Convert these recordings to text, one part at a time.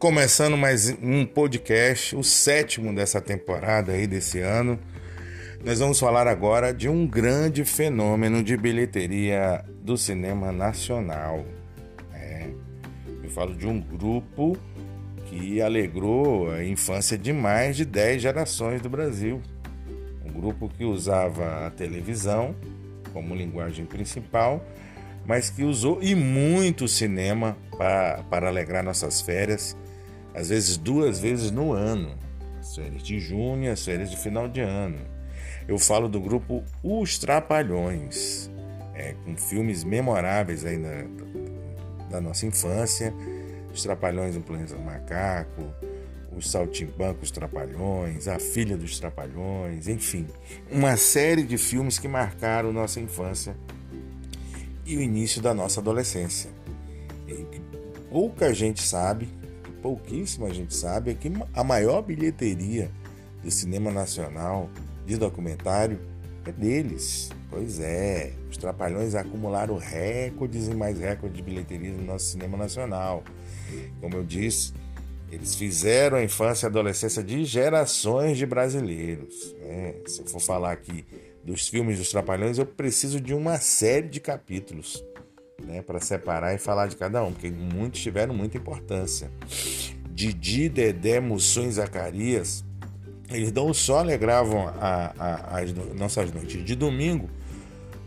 começando mais um podcast, o sétimo dessa temporada aí desse ano. Nós vamos falar agora de um grande fenômeno de bilheteria do cinema nacional. É, eu falo de um grupo que alegrou a infância de mais de 10 gerações do Brasil. Um grupo que usava a televisão como linguagem principal, mas que usou e muito cinema para, para alegrar nossas férias às vezes duas vezes no ano, as férias de junho e as férias de final de ano. Eu falo do grupo Os Trapalhões, é, com filmes memoráveis aí na, da nossa infância, Os Trapalhões no Planeta do Macaco, Os Saltimbancos Trapalhões, A Filha dos Trapalhões, enfim, uma série de filmes que marcaram nossa infância e o início da nossa adolescência. E pouca gente sabe pouquíssima gente sabe é que a maior bilheteria do cinema nacional de documentário é deles. Pois é, os Trapalhões acumularam recordes e mais recordes de bilheteria no nosso cinema nacional. Como eu disse, eles fizeram a infância e adolescência de gerações de brasileiros. É, se eu for falar aqui dos filmes dos Trapalhões, eu preciso de uma série de capítulos né, para separar e falar de cada um, porque muitos tiveram muita importância. Didi, Dedé, Mussum e Zacarias, eles não só alegravam a, a, as nossas noites de domingo,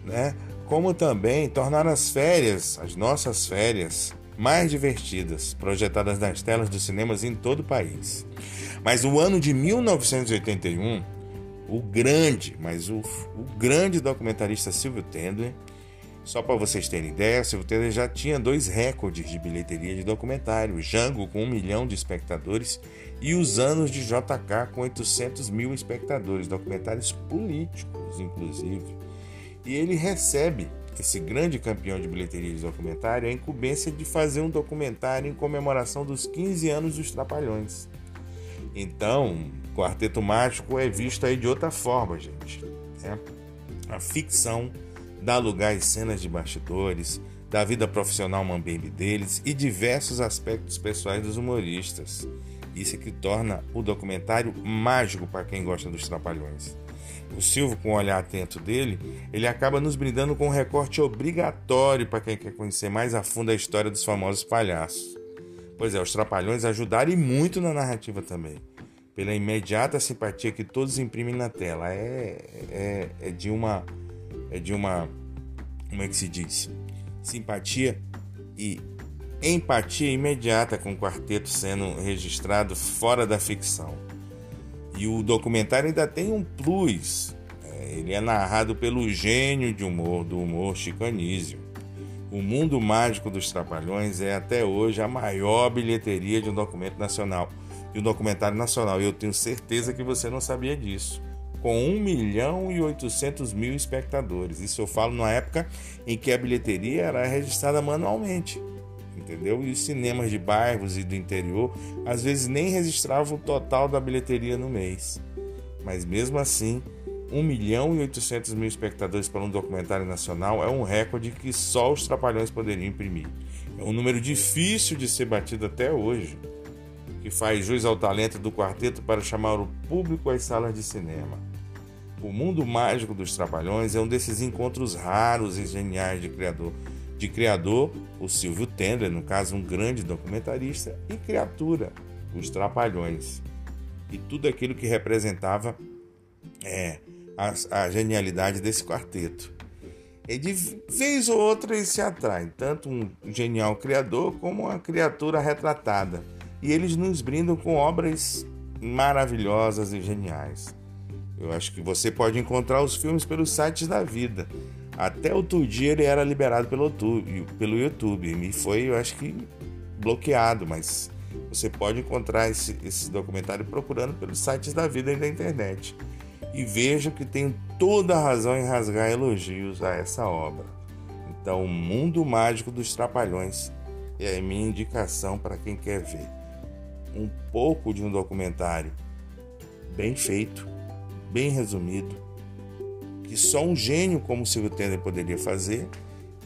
né, como também tornaram as férias, as nossas férias, mais divertidas, projetadas nas telas dos cinemas em todo o país. Mas o ano de 1981, o grande, mas o, o grande documentarista Silvio Tendler só para vocês terem ideia, Silvio Taylor já tinha dois recordes de bilheteria de documentário: Django com um milhão de espectadores e Os Anos de JK com 800 mil espectadores, documentários políticos, inclusive. E ele recebe, esse grande campeão de bilheteria de documentário, a incumbência de fazer um documentário em comemoração dos 15 anos dos Trapalhões. Então, Quarteto Mágico é visto aí de outra forma, gente. Né? A ficção dá lugar às cenas de bastidores, da vida profissional mambembe deles e diversos aspectos pessoais dos humoristas. Isso é que torna o documentário mágico para quem gosta dos trapalhões. O Silvio, com o olhar atento dele, ele acaba nos brindando com um recorte obrigatório para quem quer conhecer mais a fundo a história dos famosos palhaços. Pois é, os trapalhões ajudaram e muito na narrativa também. Pela imediata simpatia que todos imprimem na tela. É, é, é de uma de uma, como é que se diz? Simpatia e empatia imediata com o quarteto sendo registrado fora da ficção. E o documentário ainda tem um plus. É, ele é narrado pelo gênio de humor do humor Chico Anísio. O Mundo Mágico dos Trapalhões é até hoje a maior bilheteria de um documento nacional, de um documentário nacional. E eu tenho certeza que você não sabia disso com 1 milhão e 800 mil espectadores. Isso eu falo na época em que a bilheteria era registrada manualmente, entendeu? E os cinemas de bairros e do interior às vezes nem registravam o total da bilheteria no mês. Mas mesmo assim, 1 milhão e 800 mil espectadores para um documentário nacional é um recorde que só os trapalhões poderiam imprimir. É um número difícil de ser batido até hoje, que faz jus ao talento do quarteto para chamar o público às salas de cinema. O mundo mágico dos Trapalhões é um desses encontros raros e geniais de criador. De criador, o Silvio Tendler, no caso um grande documentarista, e criatura, os Trapalhões. E tudo aquilo que representava é, a, a genialidade desse quarteto. E de vez ou outra eles se atraem, tanto um genial criador como uma criatura retratada. E eles nos brindam com obras maravilhosas e geniais. Eu acho que você pode encontrar os filmes pelos sites da vida. Até outro dia ele era liberado pelo YouTube, pelo YouTube e foi, eu acho que, bloqueado, mas você pode encontrar esse, esse documentário procurando pelos sites da vida e da internet. E veja que tenho toda a razão em rasgar elogios a essa obra. Então, o Mundo Mágico dos Trapalhões é a minha indicação para quem quer ver um pouco de um documentário bem feito, bem resumido, que só um gênio como Silvio Tender poderia fazer.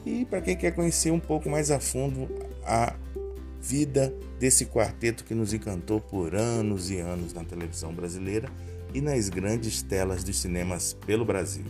E para quem quer conhecer um pouco mais a fundo a vida desse quarteto que nos encantou por anos e anos na televisão brasileira e nas grandes telas dos cinemas pelo Brasil.